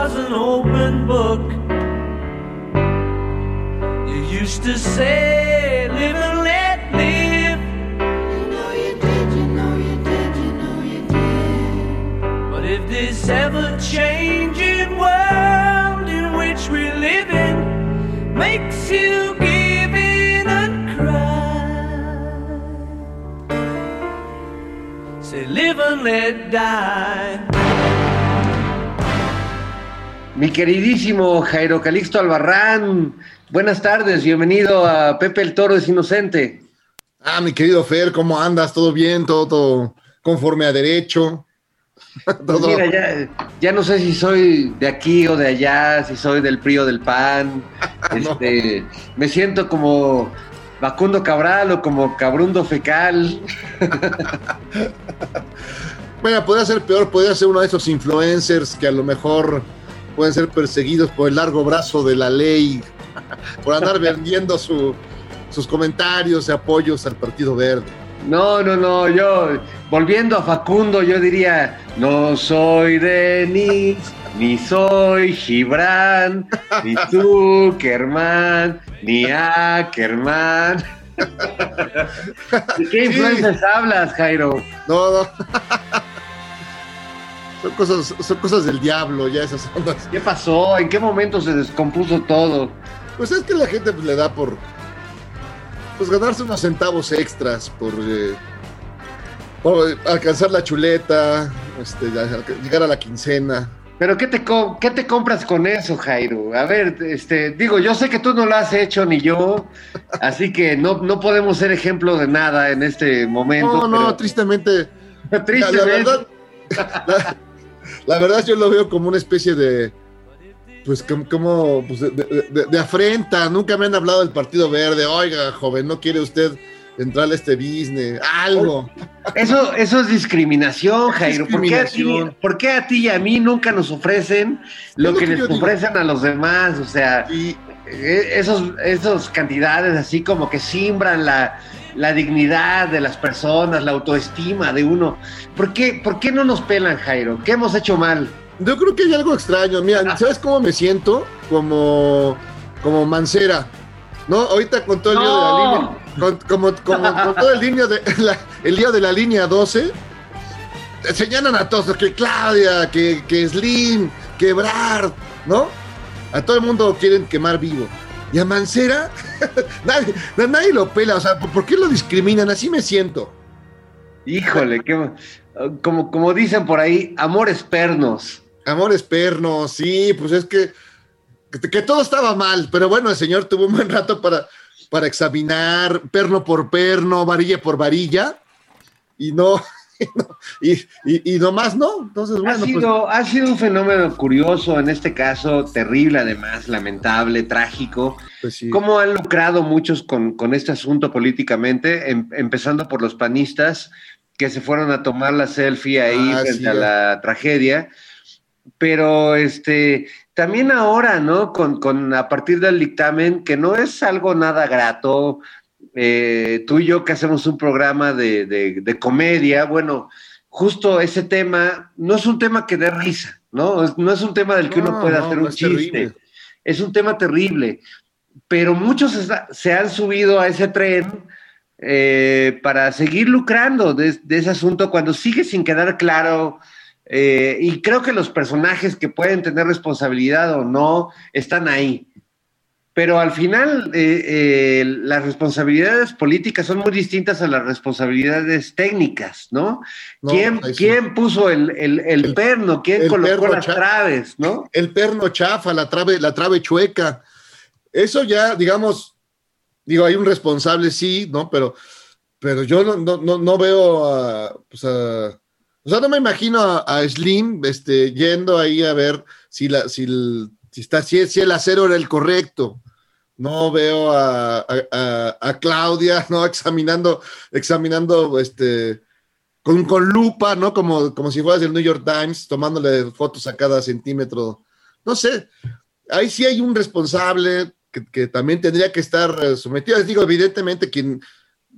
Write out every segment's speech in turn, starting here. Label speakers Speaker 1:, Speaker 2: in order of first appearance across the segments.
Speaker 1: was an open book. You used to say, live and let live.
Speaker 2: You know you did, you know you did, you know you did.
Speaker 1: But if this ever changing world in which we live in makes you give in and cry, say, live and let die.
Speaker 3: Mi queridísimo Jairo Calixto Albarrán, buenas tardes, bienvenido a Pepe el Toro es Inocente.
Speaker 4: Ah, mi querido Fer, ¿cómo andas? ¿Todo bien? ¿Todo, todo conforme a derecho?
Speaker 3: Pues mira, ya, ya no sé si soy de aquí o de allá, si soy del PRI o del PAN. Este, Me siento como Facundo Cabral o como Cabrundo Fecal.
Speaker 4: Bueno, podría ser peor, podría ser uno de esos influencers que a lo mejor pueden ser perseguidos por el largo brazo de la ley, por andar vendiendo su- sus comentarios y apoyos al Partido Verde.
Speaker 3: No, no, no, yo, volviendo a Facundo, yo diría, no soy Denis, ni soy Gibran, ni Zuckerman, ni Ackerman. ¿De qué
Speaker 4: Sí.
Speaker 3: influencias hablas, Jairo?
Speaker 4: No, no. Son cosas, son cosas del diablo, ya esas ondas.
Speaker 3: ¿Qué pasó? ¿En qué momento se descompuso todo?
Speaker 4: Pues es que la gente pues, le da por pues ganarse unos centavos extras por, eh, por alcanzar la chuleta, este, llegar a la quincena.
Speaker 3: ¿Pero qué te, qué te compras con eso, Jairo? A ver, este, digo, yo sé que tú no lo has hecho ni yo, así que no, no podemos ser ejemplo de nada en este momento.
Speaker 4: No, no,
Speaker 3: pero-
Speaker 4: tristemente. La, la
Speaker 3: tristemente.
Speaker 4: verdad, la, la verdad yo lo veo como una especie de pues como, como, pues, de, de- de- de afrenta. Nunca me han hablado del Partido Verde. Oiga, joven, ¿no quiere usted entrar a este business? Algo.
Speaker 3: Eso, eso es discriminación, Jairo. ¿Por qué, a ti,
Speaker 4: discriminación.
Speaker 3: por qué a ti y a mí nunca nos ofrecen lo, que,
Speaker 4: que
Speaker 3: les
Speaker 4: digo.
Speaker 3: ofrecen a los demás? O sea,
Speaker 4: Y
Speaker 3: eh, esos, esos cantidades así como que simbran la, la dignidad de las personas, la autoestima de uno. ¿Por qué, ¿Por qué no nos pelan, Jairo? ¿Qué hemos hecho mal?
Speaker 4: Yo creo que hay algo extraño. Mira, ¿sabes cómo me siento? Como, como Mancera. ¿No? Ahorita con todo el lío de la
Speaker 3: No.
Speaker 4: línea. Con, como, como- con todo el, línea de, la- el lío de la línea 12. Señalan a todos que Claudia, que, que Slim, que Brad, ¿no? A todo el mundo quieren quemar vivo. Y a Mancera, nadie, nadie lo pela. O sea, ¿por qué lo discriminan? Así me siento.
Speaker 3: Híjole, qué, como, como dicen por ahí, amores pernos.
Speaker 4: Amores pernos, sí, pues es que, que, que todo estaba mal, pero bueno, el señor tuvo un buen rato para, para examinar perno por perno, varilla por varilla, y no, y, y, y nomás no. Entonces,
Speaker 3: ha,
Speaker 4: pues
Speaker 3: sido, ha sido un fenómeno curioso, en este caso terrible además, lamentable, trágico.
Speaker 4: pues sí.
Speaker 3: ¿Cómo han lucrado muchos con, con este asunto políticamente, em- empezando por los panistas que se fueron a tomar la selfie ahí
Speaker 4: Ah,
Speaker 3: frente
Speaker 4: sí,
Speaker 3: a la tragedia? Pero este, también ahora, ¿no? Con, con a partir del dictamen, que no es algo nada grato, eh, tú y yo que hacemos un programa de, de- de comedia, bueno, justo ese tema no es un tema que dé risa, ¿no? No es un tema del que uno
Speaker 4: No,
Speaker 3: pueda
Speaker 4: no,
Speaker 3: hacer un
Speaker 4: es
Speaker 3: chiste.
Speaker 4: terrible.
Speaker 3: Es un tema terrible, pero muchos está- se han subido a ese tren eh, para seguir lucrando de, de ese asunto cuando sigue sin quedar claro. eh, y creo que los personajes que pueden tener responsabilidad o no están ahí. Pero al final, eh, eh, las responsabilidades políticas son muy distintas a las responsabilidades técnicas, ¿no?
Speaker 4: No,
Speaker 3: ¿Quién,
Speaker 4: sí.
Speaker 3: quién puso el, el- el
Speaker 4: El-
Speaker 3: perno? ¿Quién colocó las
Speaker 4: cha-
Speaker 3: traves, no?
Speaker 4: el perno chafa, la trave, la trave chueca. Eso ya, digamos, digo, hay un responsable, sí, ¿no? Pero, pero yo no, no, no, no veo a, pues a- o sea, no me imagino a, a Slim este, yendo ahí a ver si, la, si, el, si, está, si, si el acero era el correcto. No veo a, a- a- Claudia, ¿no? Examinando, examinando, este, con, con lupa, ¿no? Como, como si fueras el New York Times, tomándole fotos a cada centímetro. No sé, ahí sí hay un responsable que, que también tendría que estar eh, sometido. Les digo, evidentemente, quien,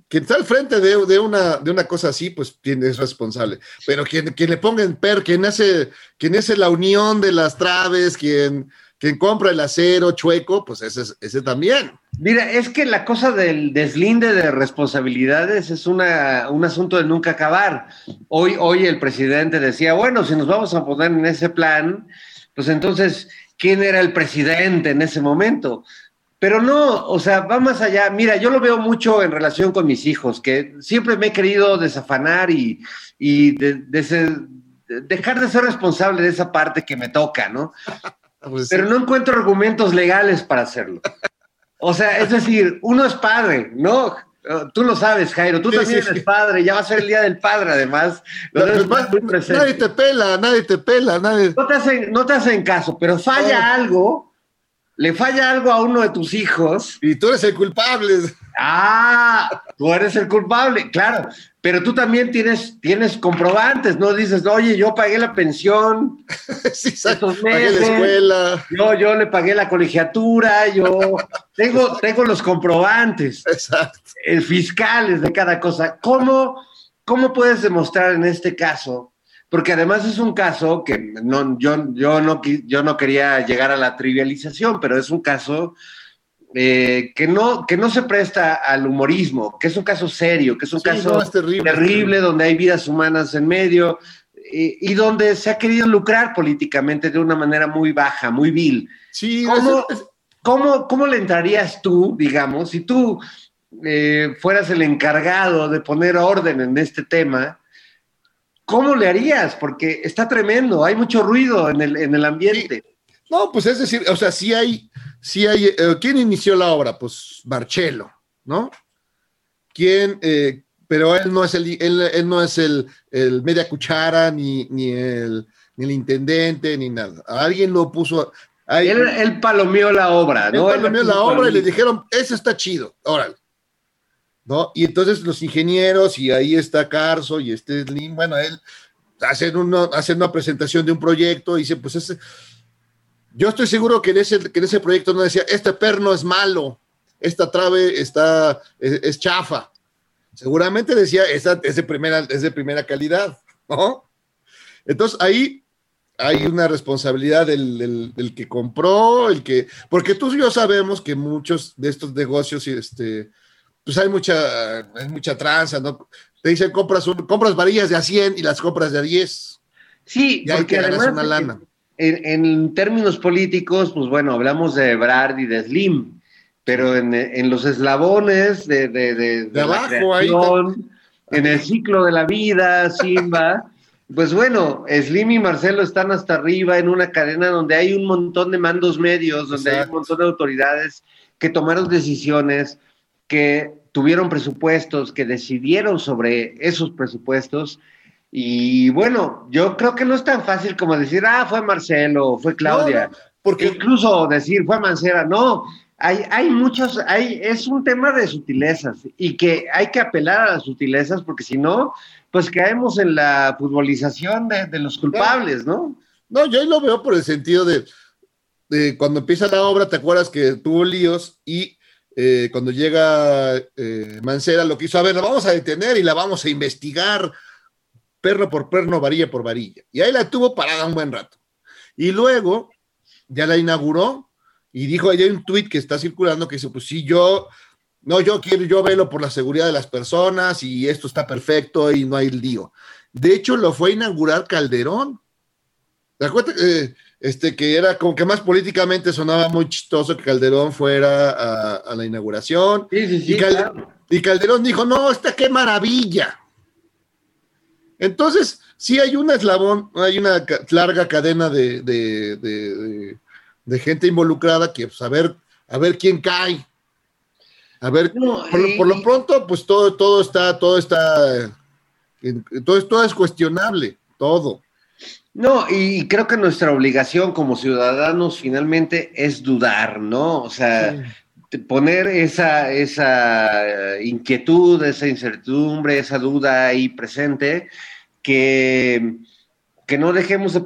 Speaker 4: quien está al frente de, de una, de una cosa así, pues es responsable. Pero quien, quien le ponga en per, quien hace, quien hace la unión de las traves, quien, quien compra el acero chueco, pues ese, es- ese también.
Speaker 3: Mira, es que la cosa del deslinde de responsabilidades es una, un asunto de nunca acabar. Hoy, hoy el presidente decía, bueno, si nos vamos a poner en ese plan, pues entonces, ¿quién era el presidente en ese momento? Pero no, o sea, va más allá. Mira, yo lo veo mucho en relación con mis hijos, que siempre me he querido desafanar y, y de- dejar de ser responsable de esa parte que me toca, ¿no?
Speaker 4: Pues,
Speaker 3: pero no encuentro argumentos legales para hacerlo. O sea, es decir, uno es padre, ¿no? Eh, Tú lo sabes, Jairo, tú
Speaker 4: Sí,
Speaker 3: también
Speaker 4: sí,
Speaker 3: eres
Speaker 4: sí.
Speaker 3: padre, ya va a ser el Día del Padre, además. Lo debes
Speaker 4: Pues, nadie te pela, nadie te pela, nadie.
Speaker 3: no, te hacen, no te hacen caso, pero falla
Speaker 4: No.
Speaker 3: algo, le falla algo a uno de tus hijos.
Speaker 4: Y tú eres el culpable.
Speaker 3: Ah, tú eres el culpable, claro, pero tú también tienes, tienes comprobantes, ¿no? Dices, oye, yo pagué la pensión,
Speaker 4: sí, exacto.
Speaker 3: Estos
Speaker 4: Pagué la
Speaker 3: meses.
Speaker 4: escuela.
Speaker 3: yo, yo le pagué la colegiatura, yo tengo, tengo los comprobantes.
Speaker 4: Exacto.
Speaker 3: eh, fiscales de cada cosa. ¿Cómo, ¿Cómo puedes demostrar en este caso? Porque además es un caso que no, yo, yo, no, yo no quería llegar a la trivialización, pero es un caso eh, que, no, que no se presta al humorismo, que es un caso serio, que es un
Speaker 4: Sí,
Speaker 3: caso
Speaker 4: no, es terrible,
Speaker 3: terrible,
Speaker 4: es
Speaker 3: donde hay vidas humanas en medio eh, y donde se ha querido lucrar políticamente de una manera muy baja, muy vil.
Speaker 4: Sí,
Speaker 3: ¿Cómo,
Speaker 4: es-
Speaker 3: cómo, cómo le entrarías tú, digamos, si tú eh, fueras el encargado de poner orden en este tema? ¿Cómo le harías? Porque está tremendo, hay mucho ruido en el, en el ambiente.
Speaker 4: No, pues es decir, o sea, sí hay, sí hay, eh, ¿quién inició la obra? Pues Marcello, ¿no? ¿Quién? eh, pero él no es el, él, él no es el, el media cuchara, ni, ni, el, ni el intendente, ni nada. Alguien lo puso.
Speaker 3: Él, él palomeó la obra, ¿no? Él
Speaker 4: palomeó la obra y le dijeron, eso está chido, órale. ¿No? Y entonces los ingenieros, y ahí está Carso y este Slim, bueno, él hacen, uno, hacen una presentación de un proyecto y dice, pues ese, yo estoy seguro que en ese, que en ese proyecto no decía, este perno es malo, esta trave está, es, es chafa. Seguramente decía, esa es de primera, es de primera calidad, ¿no? Entonces ahí hay una responsabilidad del, del- del que compró, el que, porque tú y yo sabemos que muchos de estos negocios, este, pues hay mucha, hay mucha tranza, ¿no? Te dicen, compras, un- compras varillas de a 100 y las compras de a 10.
Speaker 3: Sí,
Speaker 4: Y
Speaker 3: porque
Speaker 4: te ganas una lana.
Speaker 3: En, en términos políticos, pues bueno, hablamos de Brad y de Slim, pero en, en los eslabones de, de, de, de la
Speaker 4: abajo, ahí
Speaker 3: creación, en el ciclo de la vida, Simba, pues bueno, Slim y Marcelo están hasta arriba en una cadena donde hay un montón de mandos medios, donde hay un montón de autoridades que tomaron decisiones, que tuvieron presupuestos, que decidieron sobre esos presupuestos. Y bueno, yo creo que no es tan fácil como decir, ah, fue Marcelo, fue Claudia.
Speaker 4: No, porque
Speaker 3: Incluso decir, fue Mancera, no. Hay, hay muchos, hay, es un tema de sutilezas y que hay que apelar a las sutilezas porque si no, pues caemos en la futbolización de, de los culpables, ¿no?
Speaker 4: No, yo ahí lo veo por el sentido de, de cuando empieza la obra, ¿te acuerdas que tuvo líos? Y eh, cuando llega eh, Mancera lo quiso, a ver, la vamos a detener y la vamos a investigar perno por perno, varilla por varilla. Y ahí la tuvo parada un buen rato. Y luego ya la inauguró y dijo, ahí hay un tuit que está circulando que dice, pues sí, yo, no, yo quiero, yo velo por la seguridad de las personas y esto está perfecto y no hay lío. De hecho, lo fue a inaugurar Calderón. ¿Te acuerdas? Eh, este, que era como que más políticamente sonaba muy chistoso que Calderón fuera a, a la inauguración.
Speaker 3: Sí, sí, sí.
Speaker 4: y, Cal-
Speaker 3: claro.
Speaker 4: y Calderón dijo, no, esta qué maravilla. Entonces, sí hay un eslabón, hay una larga cadena de, de- de- de- de gente involucrada que, pues, a ver, a ver quién cae. A ver,
Speaker 3: No,
Speaker 4: por, lo-
Speaker 3: y-
Speaker 4: por lo pronto, pues todo, todo está, todo está, todo, es- cuestionable, todo.
Speaker 3: No, y creo que nuestra obligación como ciudadanos finalmente es dudar, ¿no? O sea, poner esa, esa eh, inquietud, esa incertidumbre, esa duda ahí presente, que, que no dejemos de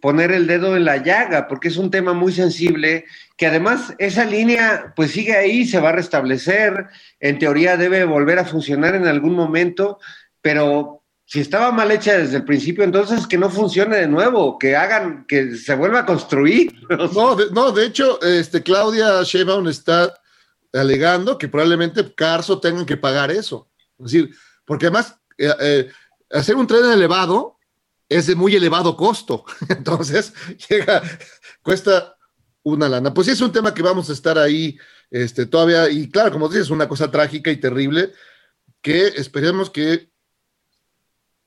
Speaker 3: poner, el dedo en la llaga, porque es un tema muy sensible, que además esa línea pues sigue ahí, se va a restablecer, en teoría debe volver a funcionar en algún momento, pero si estaba mal hecha desde el principio, entonces que no funcione de nuevo, que hagan, que se vuelva a construir.
Speaker 4: No, de, no, de hecho, este, Claudia Sheinbaum está alegando que probablemente Carso tengan que pagar eso. Es decir, porque además eh, eh, hacer un tren elevado es de muy elevado costo. Entonces, llega, cuesta una lana. Pues sí, es un tema que vamos a estar ahí este, todavía, y claro, como dices, es una cosa trágica y terrible, que esperemos que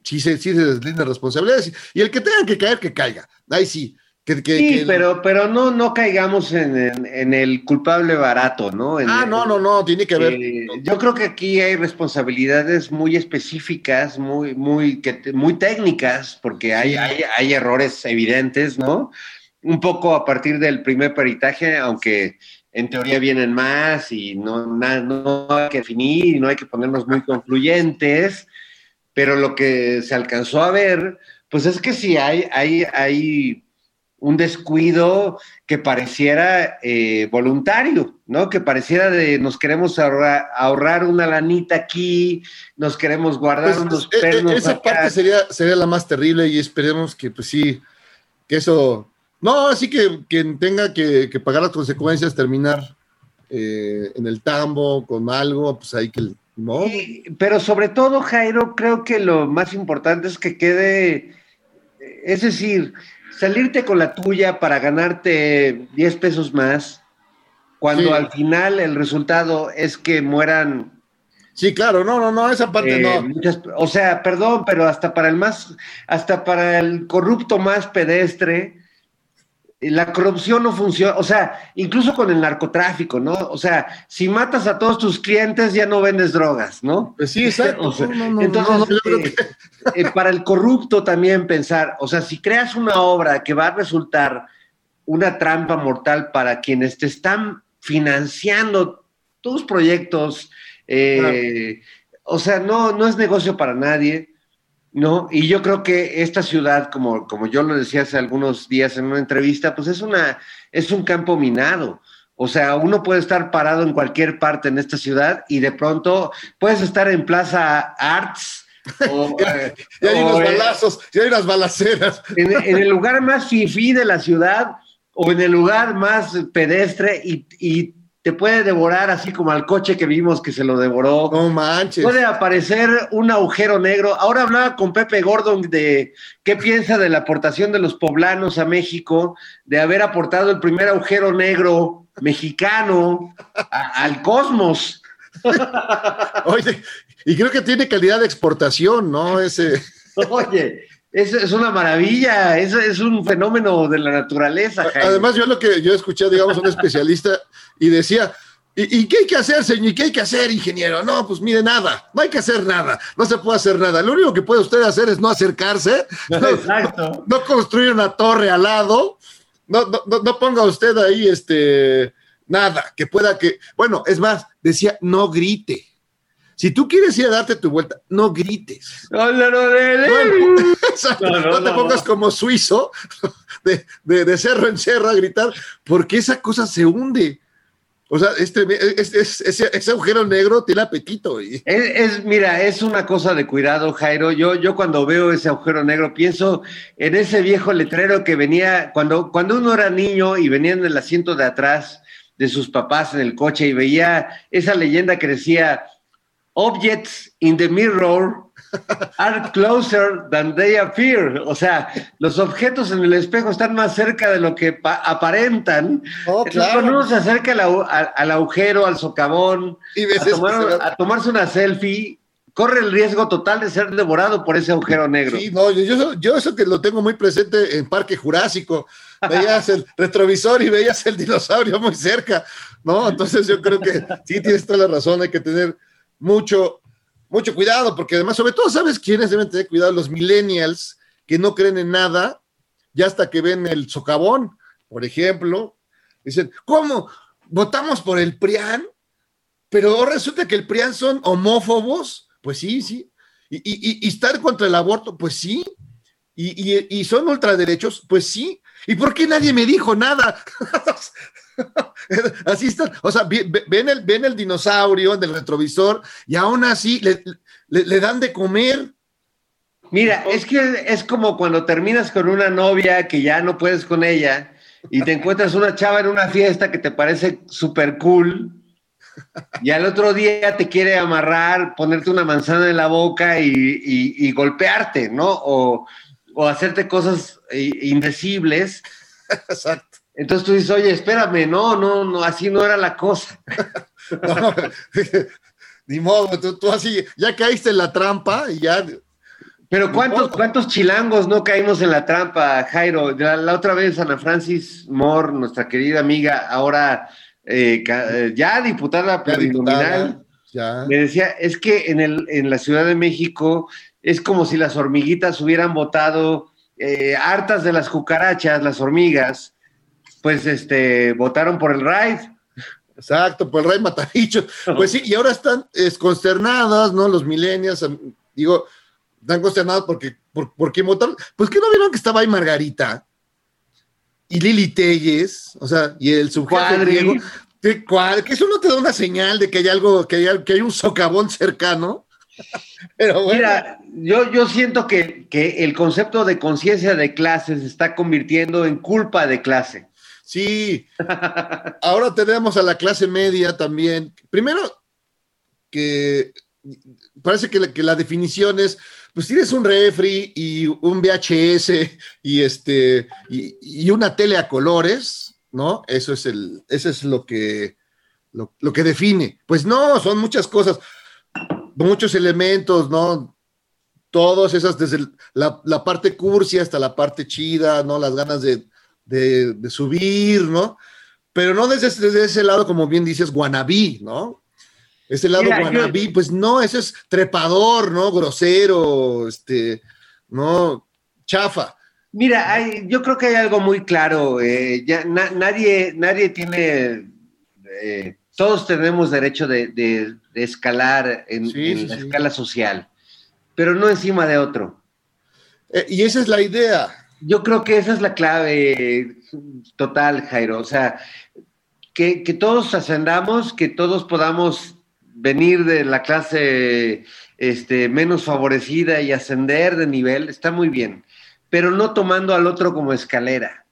Speaker 4: sí se, sí se responsabilidades. Y el que tengan que caer, que caiga. Ahí sí. Que, que-
Speaker 3: Sí,
Speaker 4: que-
Speaker 3: pero, pero no, no caigamos en, en- en el culpable barato, ¿no? En
Speaker 4: Ah, no, no, no, tiene que haber.
Speaker 3: Eh, yo creo que aquí hay responsabilidades muy específicas, muy, muy, que muy técnicas, porque hay,
Speaker 4: Sí.
Speaker 3: hay, hay errores evidentes, ¿no? Un poco a partir del primer peritaje, aunque en teoría vienen más y no, na- no hay que definir y no hay que ponernos muy concluyentes, pero lo que se alcanzó a ver, pues es que sí hay, hay, hay un descuido que pareciera eh, voluntario, ¿no? Que pareciera de nos queremos ahorrar, ahorrar una lanita aquí, nos queremos guardar
Speaker 4: Pues,
Speaker 3: unos
Speaker 4: eh, eh,
Speaker 3: pernos
Speaker 4: esa
Speaker 3: acá.
Speaker 4: parte sería, sería la más terrible y esperemos que, pues sí, que eso. No, así que quien tenga que, que pagar las consecuencias, terminar eh, en el tambo con algo, pues hay que. No,
Speaker 3: Y- pero sobre todo, Jairo, creo que lo más importante es que quede, es decir, salirte con la tuya para ganarte 10 pesos más, cuando
Speaker 4: Sí.
Speaker 3: al final el resultado es que mueran
Speaker 4: sí, claro, no, no, no, esa parte
Speaker 3: Eh,
Speaker 4: no.
Speaker 3: muchas- o sea, perdón, pero hasta para el más, hasta para el corrupto más pedestre, la corrupción no funciona, o sea, incluso con el narcotráfico, ¿no? O sea, si matas a todos tus clientes ya no vendes drogas, ¿no?
Speaker 4: Pues sí, exacto.
Speaker 3: O sea,
Speaker 4: No, no, no,
Speaker 3: entonces,
Speaker 4: no,
Speaker 3: eh, para el corrupto también pensar, o sea, si creas una obra que va a resultar una trampa mortal para quienes te están financiando tus proyectos, eh, o sea, no, no es negocio para nadie, ¿no? Y yo creo que esta ciudad, como, como yo lo decía hace algunos días en una entrevista, pues es, una, es un campo minado. O sea, uno puede estar parado en cualquier parte en esta ciudad y de pronto puedes estar en Plaza Arts o, eh,
Speaker 4: Ya hay
Speaker 3: o
Speaker 4: unos balazos, ya hay unas balaceras.
Speaker 3: en, en el lugar más fifí de la ciudad o en el lugar más pedestre y, y te puede devorar así como al coche que vimos que se lo devoró.
Speaker 4: No manches.
Speaker 3: Puede aparecer un agujero negro. Ahora hablaba con Pepe Gordon de qué piensa de la aportación de los poblanos a México, de haber aportado el primer agujero negro mexicano a- al cosmos.
Speaker 4: Oye, y creo que tiene calidad de exportación, ¿no? Ese.
Speaker 3: Oye, es, es una maravilla, es, es un fenómeno de la naturaleza. Jaime.
Speaker 4: Además, yo lo que yo escuché, digamos, un especialista y decía, ¿y, y qué hay que hacer, señor? ¿Y qué hay que hacer, ingeniero? No, pues mire, nada, no hay que hacer nada, no se puede hacer nada. Lo único que puede usted hacer es no acercarse, no,
Speaker 3: Exacto.
Speaker 4: no construir una torre al lado, no, no, ponga usted ahí este nada, que pueda que, bueno, es más, decía, no grite. Si tú quieres ir a darte tu vuelta, no grites.
Speaker 3: No, no, no, no,
Speaker 4: te pongas como suizo de, de- de cerro en cerro a gritar, porque esa cosa se hunde. O sea, este, es- es- ese, agujero negro tiene apetito. Y,
Speaker 3: Es, es- mira, es una cosa de cuidado, Jairo. Yo, yo cuando veo ese agujero negro pienso en ese viejo letrero que venía cuando, cuando uno era niño y venía en el asiento de atrás de sus papás en el coche y veía esa leyenda que decía, Objects in the mirror are closer than they appear. O sea, los objetos en el espejo están más cerca de lo que pa- aparentan.
Speaker 4: Oh,
Speaker 3: Entonces,
Speaker 4: claro.
Speaker 3: cuando uno se acerca al, agujero, al socavón,
Speaker 4: Y
Speaker 3: a, tomar-
Speaker 4: eso,
Speaker 3: a tomarse una selfie, corre el riesgo total de ser devorado por ese agujero negro.
Speaker 4: Sí, no, yo, yo, yo eso que lo tengo muy presente en Parque Jurásico. Veías el retrovisor y veías el dinosaurio muy cerca, ¿no? Entonces yo creo que sí tienes toda la razón, hay que tener mucho, mucho cuidado, porque además, sobre todo, ¿sabes quiénes deben tener cuidado? Los millennials que no creen en nada, ya hasta que ven el socavón, por ejemplo, dicen, ¿cómo? ¿Votamos por el PRIAN? Pero resulta que el PRIAN son homófobos. Pues sí, sí. Y, y- y- estar contra el aborto, pues sí. Y- y son ultraderechos, pues sí. ¿Y por qué nadie me dijo nada? así están. O sea, ven el, ven el dinosaurio en el retrovisor y aún así le, le- le dan de comer.
Speaker 3: Mira, es que es como cuando terminas con una novia que ya no puedes con ella y te encuentras una chava en una fiesta que te parece súper cool y al otro día te quiere amarrar, ponerte una manzana en la boca y, y- y golpearte, ¿no? O, o hacerte cosas eh, indecibles.
Speaker 4: Exacto.
Speaker 3: Entonces tú dices, oye, espérame, no, no, no, así no era la cosa.
Speaker 4: No, ni modo, tú, tú así, ya caíste en la trampa y ya.
Speaker 3: Pero ¿cuántos, cuántos chilangos no caímos en la trampa, Jairo? La, la otra vez Ana Francis Moore, nuestra querida amiga, ahora eh, eh, ya diputada plurinominal, me decía, es que en, el, en la Ciudad de México es como si las hormiguitas hubieran votado, eh, hartas de las cucarachas, las hormigas, pues este, votaron por el RAID.
Speaker 4: Exacto, por el rey Matabichos. Pues sí, y ahora están es, consternadas, ¿no? Los millennials, digo, están consternados porque, por, ¿por qué votaron? Pues que no vieron que estaba ahí Margarita y Lili Telles, o sea, y el subjefe griego, que, cual- que eso no te da una señal de que hay algo, que hay, que hay un socavón cercano. Pero bueno,
Speaker 3: Mira, yo, yo siento que, que el concepto de conciencia de clase se está convirtiendo en culpa de clase.
Speaker 4: Sí. Ahora tenemos a la clase media también. Primero, que parece que la, que la definición es, pues tienes un refri y un VHS y este y, y una tele a colores, ¿no? Eso es el, eso es lo que lo, lo que define. Pues no, son muchas cosas, muchos elementos, ¿no? Todas esas, desde la, la parte cursi hasta la parte chida, ¿no? Las ganas de, de- de subir, ¿no? Pero no desde, desde ese lado, como bien dices, guanabí, ¿no? Ese lado
Speaker 3: Mira, yo-
Speaker 4: guanabí, pues no, ese es trepador, ¿no? Grosero, este, no, chafa.
Speaker 3: Mira, hay- yo creo que hay algo muy claro. eh, ya na- nadie, nadie tiene, eh, todos tenemos derecho de, de- de escalar en,
Speaker 4: Sí,
Speaker 3: en
Speaker 4: sí,
Speaker 3: la
Speaker 4: sí.
Speaker 3: escala social, pero no encima de otro.
Speaker 4: Eh, y esa es la idea.
Speaker 3: Yo creo que esa es la clave total, Jairo. O sea, que, todos ascendamos, que todos podamos venir de la clase este, menos favorecida y ascender de nivel, está muy bien, pero no tomando al otro como escalera,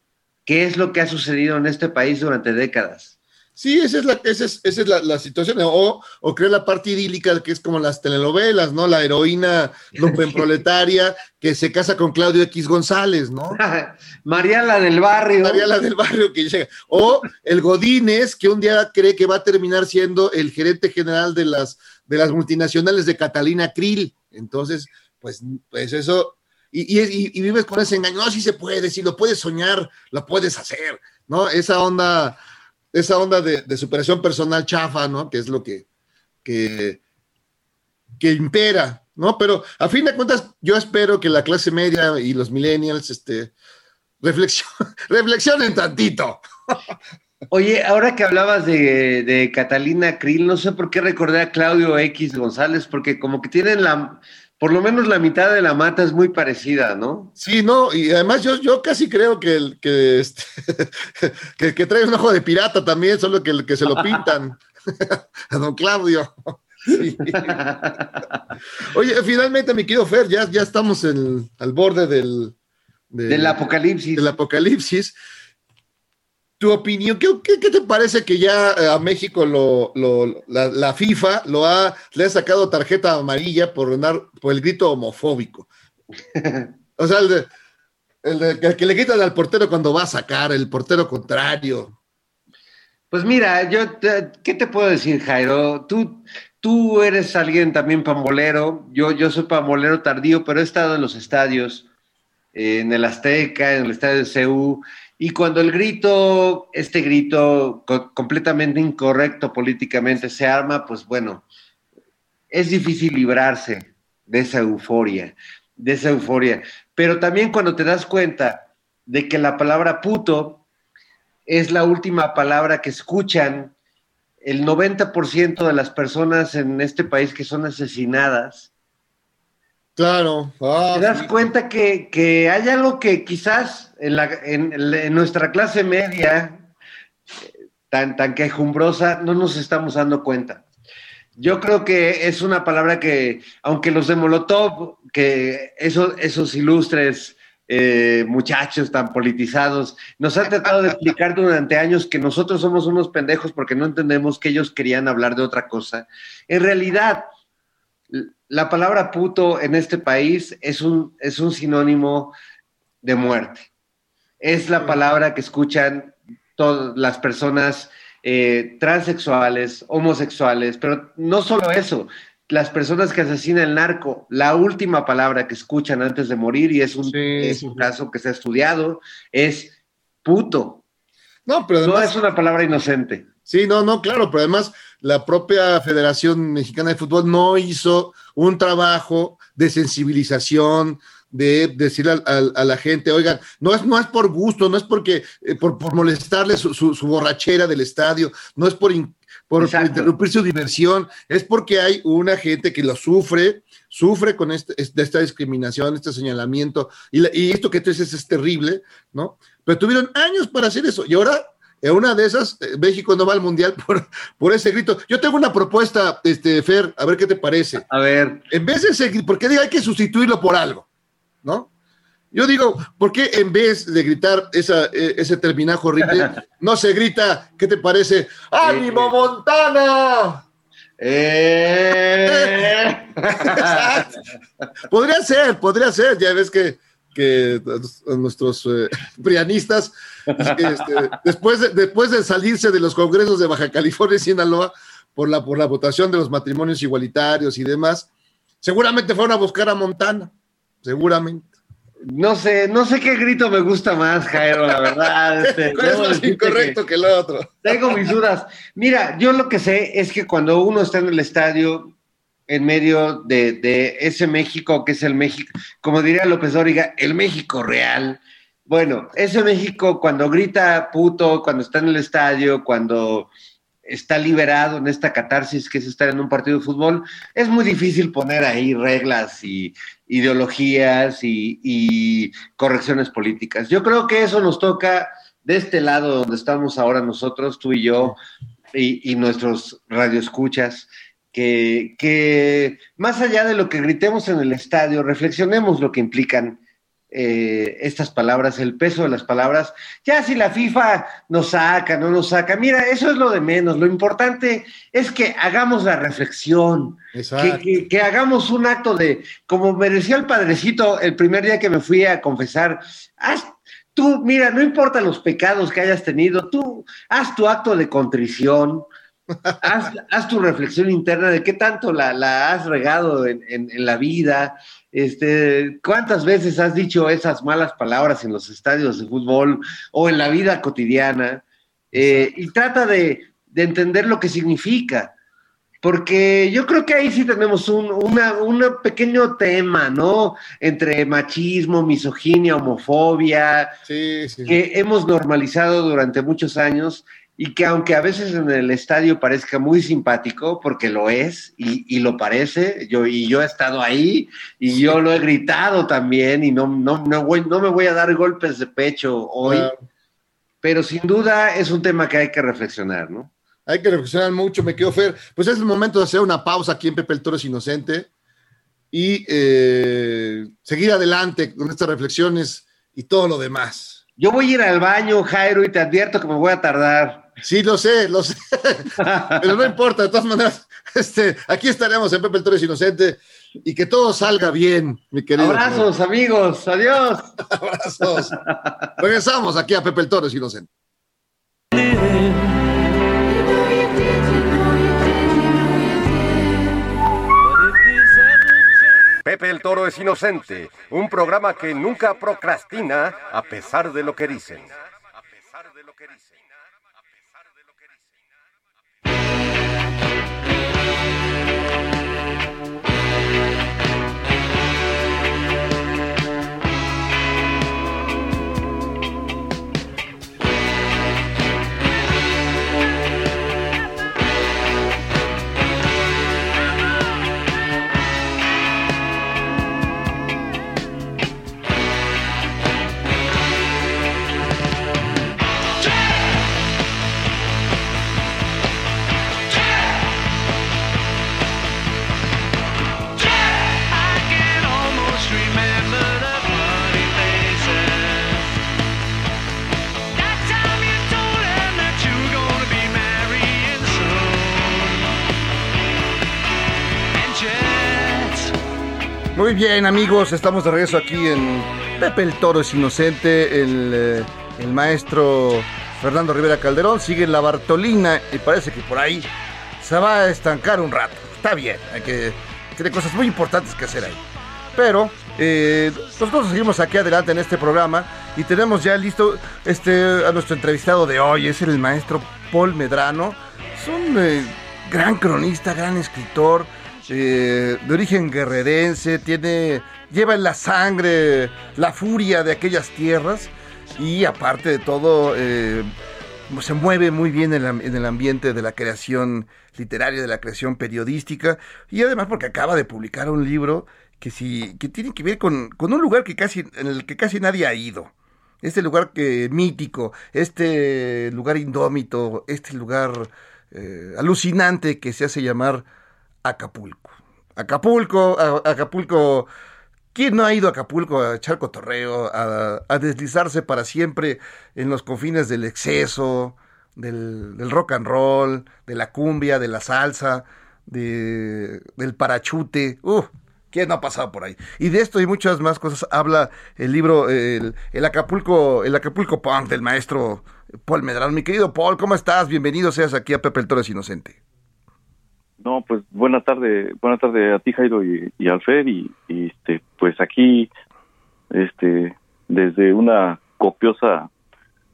Speaker 3: que es lo que ha sucedido en este país durante décadas.
Speaker 4: Sí, esa es la, esa es, esa es la, la situación. O, o crear la parte idílica, que es como las telenovelas, ¿no? La heroína lumpenproletaria que se casa con Claudio X González, ¿no?
Speaker 3: Mariala del barrio.
Speaker 4: María la del barrio que llega. O el Godínez, que un día cree que va a terminar siendo el gerente general de las, de las multinacionales de Catalina Krill. Entonces, pues, pues eso. Y, y, y- y vives con ese engaño. No, sí se puede, si lo puedes soñar, lo puedes hacer, ¿no? Esa onda, esa onda de, superación personal chafa, ¿no? Que es lo que, que, que impera, ¿no? Pero a fin de cuentas, yo espero que la clase media y los millennials, este, reflexion- reflexionen tantito.
Speaker 3: Oye, ahora que hablabas de, de Catalina Krill, no sé por qué recordé a Claudio X González, porque como que tienen la, por lo menos la mitad de la mata es muy parecida, ¿no?
Speaker 4: Sí, no, y además yo, yo casi creo que, el, que, este, que, que trae un ojo de pirata también, solo que, que se lo pintan a don Claudio. Sí. Oye, finalmente, mi querido Fer, ya, ya estamos en- al borde del, del-
Speaker 3: Del apocalipsis.
Speaker 4: del apocalipsis. Tu opinión, ¿qué, qué, qué te parece que ya eh, a México lo, lo- la, FIFA lo ha, le ha sacado tarjeta amarilla por, por el grito homofóbico? O sea, el, de, el, que le quitan al portero cuando va a sacar, el portero contrario.
Speaker 3: Pues mira, yo, ¿qué te puedo decir, Jairo? Tú, tú eres alguien también pambolero. Yo, yo soy pambolero tardío, pero he estado en los estadios, eh, en el Azteca, en el estadio de CEU, y cuando el grito, este grito co- completamente incorrecto políticamente se arma, pues bueno, es difícil librarse de esa euforia, de esa euforia. Pero también cuando te das cuenta de que la palabra puto es la última palabra que escuchan el 90% de las personas en este país que son asesinadas,
Speaker 4: Claro. Ah,
Speaker 3: te das
Speaker 4: sí.
Speaker 3: cuenta que, que hay algo que quizás en, la- en- en nuestra clase media, eh, tan, tan quejumbrosa, no nos estamos dando cuenta. Yo creo que es una palabra que, aunque los de Molotov, que esos, esos ilustres eh, muchachos tan politizados, nos han tratado de explicar durante años que nosotros somos unos pendejos porque no entendemos que ellos querían hablar de otra cosa. En realidad, la palabra puto en este país es un, es un sinónimo de muerte. Es la palabra que escuchan todas las personas eh, transexuales, homosexuales, pero no solo eso, las personas que asesinan el narco, la última palabra que escuchan antes de morir, y es un,
Speaker 4: Sí,
Speaker 3: es un caso que se ha estudiado, es puto.
Speaker 4: No, pero
Speaker 3: No
Speaker 4: además,
Speaker 3: es una palabra inocente.
Speaker 4: Sí, no, no, claro, pero además la propia Federación Mexicana de Fútbol no hizo un trabajo de sensibilización, de al- a, la gente, oigan, no es, no es por gusto, no es porque, eh, por, por molestarle su, su- su borrachera del estadio, no es por, in- por, interrumpir su diversión, es porque hay una gente que lo sufre, sufre con este, este- esta discriminación, este señalamiento, y, la- y esto que tú dices es terrible, ¿no? Pero tuvieron años para hacer eso, y ahora en una de esas, eh, México no va al mundial por, por ese grito. Yo tengo una propuesta, este, Fer, a ver qué te parece.
Speaker 3: A ver,
Speaker 4: En vez de ese grito, porque hay que sustituirlo por algo, ¿no? Yo digo, ¿por qué en vez de gritar esa, eh, ese terminajo horrible, no se grita, ¿qué te parece? ¡Ánimo, Montana!
Speaker 3: eh,
Speaker 4: Exacto. Podría ser, podría ser. Ya ves que, que nuestros eh, prianistas, este, después, de, después de salirse de los congresos de Baja California y Sinaloa por la, por la votación de los matrimonios igualitarios y demás, seguramente fueron a buscar a Montana. Seguramente.
Speaker 3: No sé, no sé qué grito me gusta más, Jairo, la verdad. este,
Speaker 4: ¿Cuál es
Speaker 3: debo
Speaker 4: más incorrecto que el otro?
Speaker 3: Tengo mis dudas. Mira, yo lo que sé es que cuando uno está en el estadio, en medio de, ese México que es el México, como diría López Dóriga, el México real. Bueno, ese México cuando grita puto, cuando está en el estadio, cuando está liberado en esta catarsis que es estar en un partido de fútbol, es muy difícil poner ahí reglas y ideologías y, y correcciones políticas. Yo creo que eso nos toca de este lado donde estamos ahora nosotros, tú y yo, y, y nuestros radioescuchas, que, que más allá de lo que gritemos en el estadio, reflexionemos lo que implican eh, estas palabras, el peso de las palabras. Ya si la FIFA nos saca, no nos saca, mira, eso es lo de menos. Lo importante es que hagamos la reflexión, que, que- que hagamos un acto de, como me decía el padrecito el primer día que me fui a confesar, haz, tú, mira, no importa los pecados que hayas tenido, tú haz tu acto de contrición. Haz, haz tu reflexión interna de qué tanto la, la has regado en, en- en la vida, este, cuántas veces has dicho esas malas palabras en los estadios de fútbol o en la vida cotidiana, eh, y trata de, de entender lo que significa. Porque yo creo que ahí sí tenemos un una, una pequeño tema, ¿no? Entre machismo, misoginia, homofobia,
Speaker 4: Sí, sí.
Speaker 3: que hemos normalizado durante muchos años y que aunque a veces en el estadio parezca muy simpático, porque lo es y, y lo parece, yo, y yo he estado ahí y yo lo he gritado también y no, no, no, voy, no me voy a dar golpes de pecho hoy,
Speaker 4: Claro.
Speaker 3: pero sin duda es un tema que hay que reflexionar, ¿no?
Speaker 4: Hay que reflexionar mucho, me quedo Fer. Pues es el momento de hacer una pausa aquí en Pepe el Toro es Inocente y eh, seguir adelante con estas reflexiones y todo lo demás.
Speaker 3: Yo voy a ir al baño, Jairo, y te advierto que me voy a tardar.
Speaker 5: Sí, lo sé, lo sé. Pero no importa, de todas maneras, este, aquí estaremos en Pepe el Torres Inocente y que todo salga bien, mi querido.
Speaker 3: Abrazos, amigos. Adiós.
Speaker 5: Abrazos. Regresamos aquí a Pepe el Inocente.
Speaker 2: Know you did.
Speaker 6: Pepe el Toro es inocente, un programa que nunca procrastina a pesar de lo que dicen.
Speaker 4: Bien, amigos, estamos de regreso aquí en Pepe el Toro es Inocente. El, eh, el maestro Fernando Rivera Calderón sigue en la Bartolina y parece que por ahí se va a estancar un rato. Está bien, hay que, tiene cosas muy importantes que hacer ahí. Pero eh, nosotros seguimos aquí adelante en este programa y tenemos ya listo este, a nuestro entrevistado de hoy, es el maestro Paul Medrano. Es un eh, gran cronista, gran escritor, eh, de origen guerrerense, tiene, lleva en la sangre la furia de aquellas tierras y aparte de todo eh, se mueve muy bien en, la- en el ambiente de la creación literaria, de la creación periodística y además porque acaba de publicar un libro que, sí, que tiene que ver con, con un lugar que casi, en el que casi nadie ha ido. Este lugar que, mítico, este lugar indómito, este lugar eh, alucinante que se hace llamar Acapulco. Acapulco, Acapulco. ¿Quién no ha ido a Acapulco a echar cotorreo, a, deslizarse para siempre en los confines del exceso, del, rock and roll, de la cumbia, de la salsa, de, del parachute? Uf, ¿Quién no ha pasado por ahí? Y de esto y muchas más cosas habla el libro El, Acapulco, el Acapulco Punk del maestro Paul Medrano. Mi querido Paul, ¿cómo estás? Bienvenido seas aquí a Pepe el Toro es Inocente.
Speaker 7: No, pues buena tarde, buena tarde a ti Jairo y, y al Fer y, y, este pues aquí este desde una copiosa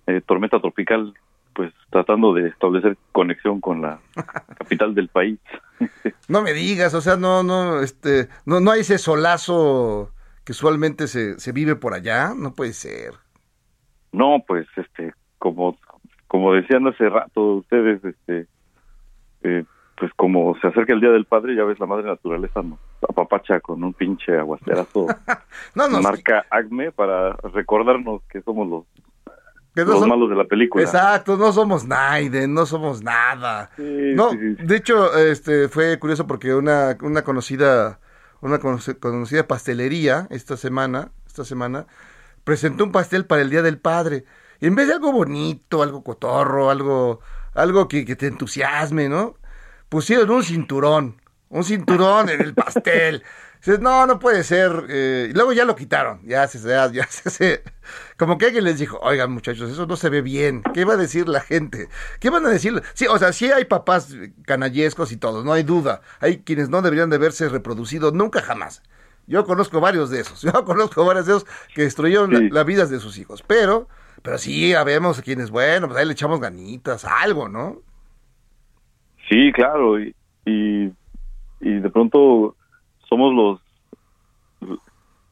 Speaker 7: eh, tormenta tropical pues tratando de establecer conexión con la capital del país.
Speaker 4: No me digas, o sea, no, no, este, no, no hay ese solazo que usualmente se, se vive por allá, no puede ser.
Speaker 7: No, pues este como como decían hace rato ustedes este eh, pues como se acerca el día del padre ya ves la madre naturaleza nos apapacha con un pinche aguacerazo
Speaker 4: No, no,
Speaker 7: marca Acme para recordarnos que somos los,
Speaker 4: que no
Speaker 7: los
Speaker 4: son-
Speaker 7: malos de la película.
Speaker 4: Exacto, no somos Naiden, no somos nada.
Speaker 7: Sí,
Speaker 4: No,
Speaker 7: sí, sí.
Speaker 4: de hecho, este fue curioso porque una, una conocida, una conocida pastelería esta semana, esta semana, presentó un pastel para el Día del Padre. Y en vez de algo bonito, algo cotorro, algo, algo que, que te entusiasme, ¿no? Pusieron un cinturón, un cinturón en el pastel. Dices, no, no puede ser. eh, y luego ya lo quitaron. Ya se, ya, ya se, se- Como que alguien les dijo, oigan muchachos, eso no se ve bien. ¿Qué va a decir la gente? ¿Qué van a decir? Sí, o sea, sí hay papás canallescos y todos, no hay duda. Hay quienes no deberían de verse reproducido nunca jamás. Yo conozco varios de esos. Yo conozco varios de esos que destruyeron la-
Speaker 7: Sí.
Speaker 4: la, vida de sus hijos. Pero, pero sí, habemos quienes, bueno, pues ahí le echamos ganitas, algo, ¿no?
Speaker 7: Sí, claro, y, y, y de pronto somos los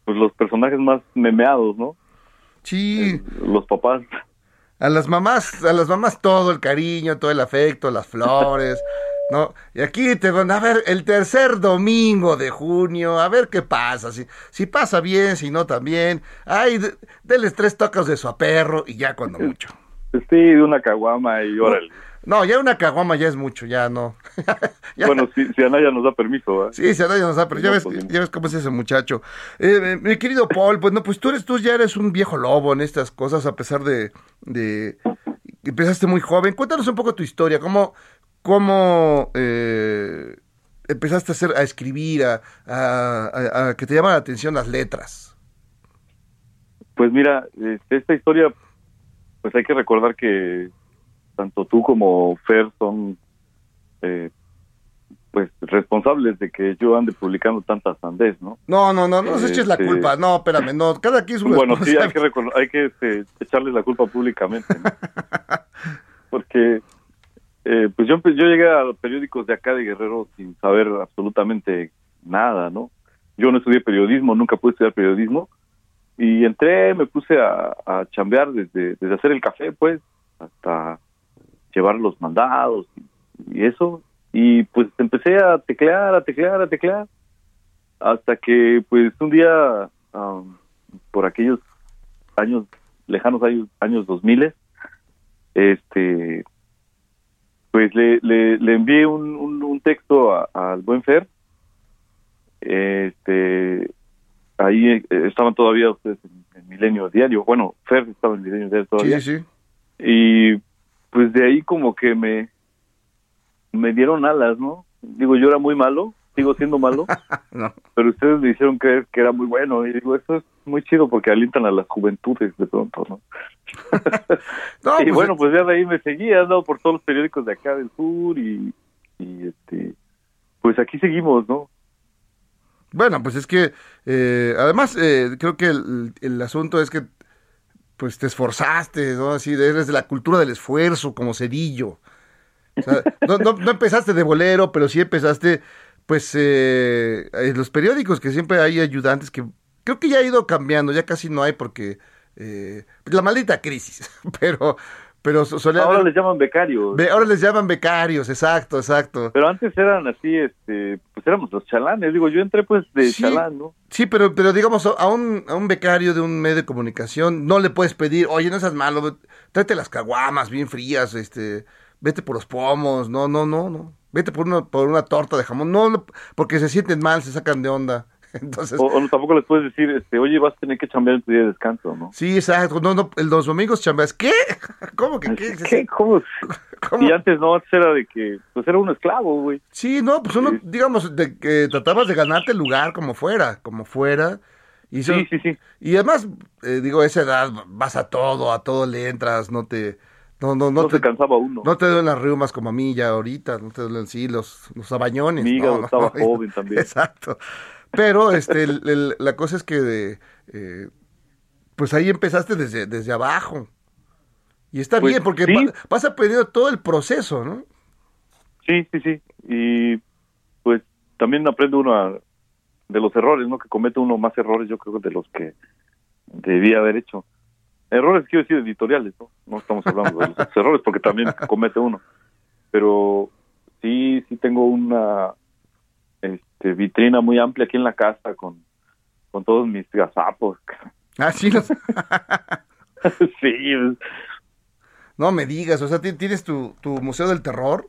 Speaker 7: pues los personajes más memeados, ¿no?
Speaker 4: Sí.
Speaker 7: Los papás.
Speaker 4: A las mamás, a las mamás todo el cariño, todo el afecto, las flores, ¿no? Y aquí te van a ver el tercer domingo de junio, a ver qué pasa, si, si pasa bien, si no también. Ay, de- deles tres tocas de su perro y ya cuando mucho.
Speaker 7: Sí, de una caguama y órale.
Speaker 4: No, ya una caguama ya es mucho, ya no. Ya-
Speaker 7: Bueno, si, si Anaya nos da permiso, ¿verdad?
Speaker 4: Sí, se ya nos da, pero ya
Speaker 7: No
Speaker 4: ves,
Speaker 7: podemos.
Speaker 4: ya ves cómo es ese muchacho. Eh, eh, mi querido Paul, pues no, pues tú eres, tú ya eres un viejo lobo en estas cosas, a pesar de, de empezaste muy joven. Cuéntanos un poco tu historia, cómo, cómo eh, empezaste a hacer, a escribir, a, a- a- a que te llaman la atención las letras.
Speaker 7: Pues mira, este, esta historia, pues hay que recordar que tanto tú como Fer son, eh, pues, responsables de que yo ande publicando tantas sandés, ¿no?
Speaker 4: No, no, no, no nos eches la
Speaker 7: Este-
Speaker 4: culpa, no, espérame, no, cada quien su
Speaker 7: Bueno, sí, hay que, hay que este, echarles la culpa públicamente, ¿no? Porque, eh, pues yo, yo llegué a los periódicos de acá de Guerrero sin saber absolutamente nada, ¿no? Yo no estudié periodismo, nunca pude estudiar periodismo, y entré, me puse a, a chambear desde, desde hacer el café, pues, hasta llevar los mandados y, eso, y pues empecé a teclear, a teclear, a teclear, hasta que pues un día am, por aquellos años lejanos años años 2000 este pues le, le, le envié un, un, un texto al buen Fer este ahí eh, estaban todavía ustedes en, en Milenio Diario bueno Fer estaba en Milenio Diario todavía
Speaker 4: Sí, sí.
Speaker 7: y pues de ahí como que me me dieron alas no digo yo era muy malo sigo siendo malo
Speaker 4: No.
Speaker 7: pero ustedes me hicieron creer que era muy bueno y digo eso es muy chido porque alientan a las juventudes de pronto no
Speaker 4: No,
Speaker 7: y
Speaker 4: pues,
Speaker 7: bueno pues ya de ahí me seguí he andado por todos los periódicos de acá del sur y, y este pues aquí seguimos no
Speaker 4: Bueno, pues es que eh, además eh, creo que el, el asunto es que pues te esforzaste, ¿no? Así, eres de la cultura del esfuerzo, como Cedillo. O sea, no, no, no empezaste de bolero, pero sí empezaste, pues, eh, en los periódicos, que siempre hay ayudantes que creo que ya ha ido cambiando, ya casi no hay porque eh, la maldita crisis, pero, pero solía
Speaker 7: ahora
Speaker 4: haber-
Speaker 7: les llaman becarios
Speaker 4: Be- ahora les llaman becarios, exacto, exacto.
Speaker 7: pero antes eran así este pues éramos los chalanes digo yo entré pues de
Speaker 4: Sí.
Speaker 7: chalán no
Speaker 4: Sí, pero, pero digamos, a un, a un becario de un medio de comunicación no le puedes pedir, oye, no seas malo, tráete las caguamas bien frías, este, vete por los pomos, no, no, no, no, vete por una, por una torta de jamón, no, no, porque se sienten mal, se sacan de onda. Entonces,
Speaker 7: o, o no, tampoco les puedes decir este oye vas a tener que chambear en tu día de descanso no
Speaker 4: sí, exacto, no, no, los domingos chambeas, ¿qué? ¿Cómo que qué?
Speaker 7: ¿Qué? ¿Cómo?
Speaker 4: ¿Cómo?
Speaker 7: Y antes no, antes era de que, pues era un esclavo, güey.
Speaker 4: Sí, no, pues uno,
Speaker 7: Sí.
Speaker 4: digamos, de que tratabas de ganarte el lugar como fuera, como fuera. Y eso-
Speaker 7: Sí, sí, sí.
Speaker 4: Y además, eh, digo, a esa edad vas a todo, a todo le entras, no te... No, no, no,
Speaker 7: No,
Speaker 4: te,
Speaker 7: se cansaba uno.
Speaker 4: no te duelen las riumas como a mí ya ahorita, no te duelen, sí, los, los abañones.
Speaker 7: Mi hígado
Speaker 4: no, no,
Speaker 7: estaba joven también.
Speaker 4: Exacto. Pero este, el- el- la cosa es que, eh, pues ahí empezaste desde, desde abajo. Y está
Speaker 7: Pues,
Speaker 4: bien, porque
Speaker 7: sí.
Speaker 4: va- vas aprendiendo todo el proceso, ¿no?
Speaker 7: Sí, sí, sí. Y pues también aprende uno a- de los errores, ¿no? Que comete uno más errores, yo creo, de los que debía haber hecho. Errores, quiero decir, editoriales, ¿no? No estamos hablando de los errores porque también comete uno. Pero sí, sí tengo una este, vitrina muy amplia aquí en la casa con, con todos mis gazapos.
Speaker 4: Ah, sí, los-
Speaker 7: sí,
Speaker 4: no me digas, o sea, ti- tienes tu, tu museo del terror.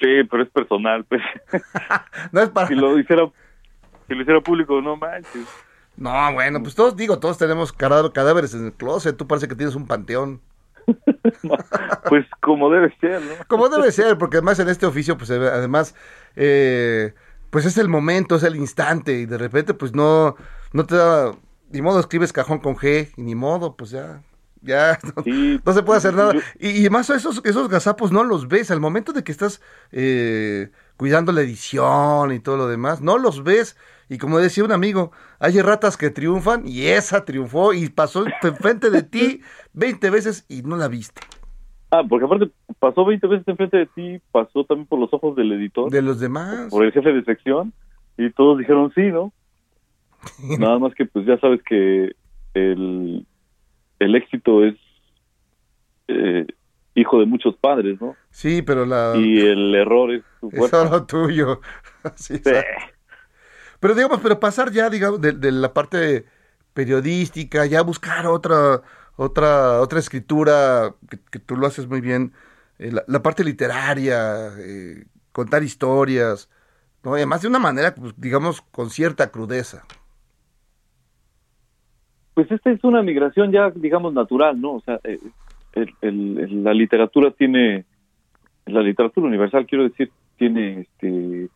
Speaker 7: sí, pero es personal, pues.
Speaker 4: No es para...
Speaker 7: si lo hiciera si lo hiciera público, no manches.
Speaker 4: No, bueno, pues todos, digo, todos tenemos cadá- cadáveres en el closet. Tú parece que tienes un panteón.
Speaker 7: Pues como debe ser, ¿no?
Speaker 4: Como debe ser, porque además en este oficio, pues además, eh, pues es el momento, es el instante, y de repente, pues no, no te da, ni modo escribes cajón con G, y ni modo, pues ya, ya, no,
Speaker 7: Sí,
Speaker 4: no se puede hacer nada.
Speaker 7: yo-
Speaker 4: Y, y más esos, esos gazapos no los ves, al momento de que estás eh, cuidando la edición y todo lo demás, no los ves. Y como decía un amigo, hay ratas que triunfan y esa triunfó y pasó enfrente de ti 20 veces y no la viste.
Speaker 7: Ah, porque aparte pasó 20 veces enfrente de ti, pasó también por los ojos del editor,
Speaker 4: De los demás.
Speaker 7: por el jefe de sección, y todos dijeron sí, ¿no? Nada más que pues ya sabes que el, el éxito es eh, hijo de muchos padres, ¿no?
Speaker 4: Sí, pero la...
Speaker 7: Y el error es su
Speaker 4: Es solo tuyo. Sí,
Speaker 7: Sí.
Speaker 4: Pero digamos, pero pasar ya, digamos, de, de la parte periodística, ya buscar otra, otra, otra escritura, que, que tú lo haces muy bien, eh, la, parte literaria, eh, contar historias, ¿no? Además de una manera, pues, digamos, con cierta crudeza.
Speaker 7: Pues esta es una migración ya, digamos, natural, ¿no? O sea, eh, el- el- la literatura tiene, la literatura universal, quiero decir, tiene, este,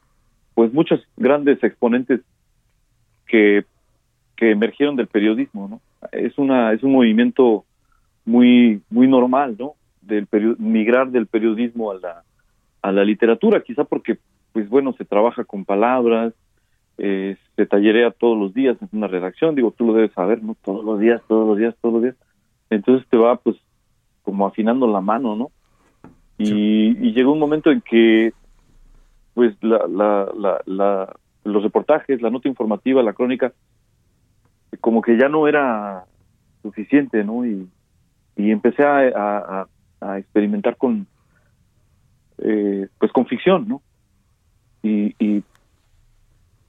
Speaker 7: pues muchos grandes exponentes que, que emergieron del periodismo, ¿no? Es una, es un movimiento muy, muy normal, ¿no? Del migrar del periodismo a la, a la literatura, quizá porque, pues bueno, se trabaja con palabras, eh, se tallerea todos los días en una redacción, digo, tú lo debes saber, ¿no? Todos los días, todos los días, todos los días. Entonces te va, pues, como afinando la mano, ¿no? Y, y llegó un momento en que, pues, la, la, la, la- los reportajes, la nota informativa, la crónica, como que ya no era suficiente, ¿no? Y, y empecé a, a- a- a experimentar con, eh, pues, con ficción, ¿no? Y, y